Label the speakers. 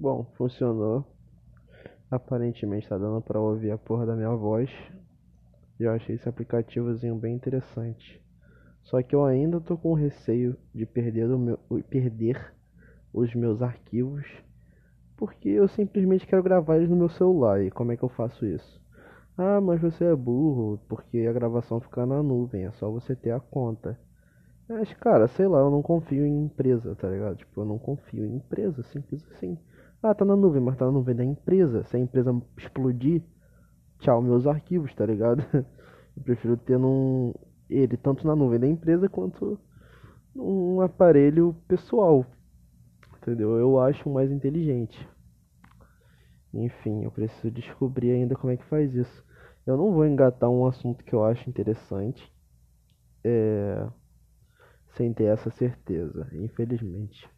Speaker 1: Bom, funcionou. Aparentemente tá dando pra ouvir a porra da minha voz. Eu achei esse aplicativozinho bem interessante. Só que eu ainda tô com receio de perder, o meu, perder os meus arquivos. Porque eu simplesmente quero gravar eles no meu celular. E como é que eu faço isso? Ah, mas você é burro, porque a gravação fica na nuvem, é só você ter a conta. Mas, cara, sei lá, eu não confio em empresa, tá ligado? Tipo, eu não confio em empresa, simples assim. Ah, tá na nuvem, mas tá na nuvem da empresa. Se a empresa explodir, tchau meus arquivos, tá ligado? Eu prefiro ter num, ele tanto na nuvem da empresa quanto num aparelho pessoal. Entendeu? Eu acho mais inteligente. Enfim, eu preciso descobrir ainda como é que faz isso. Eu não vou engatar um assunto que eu acho interessante. É sem ter essa certeza, infelizmente.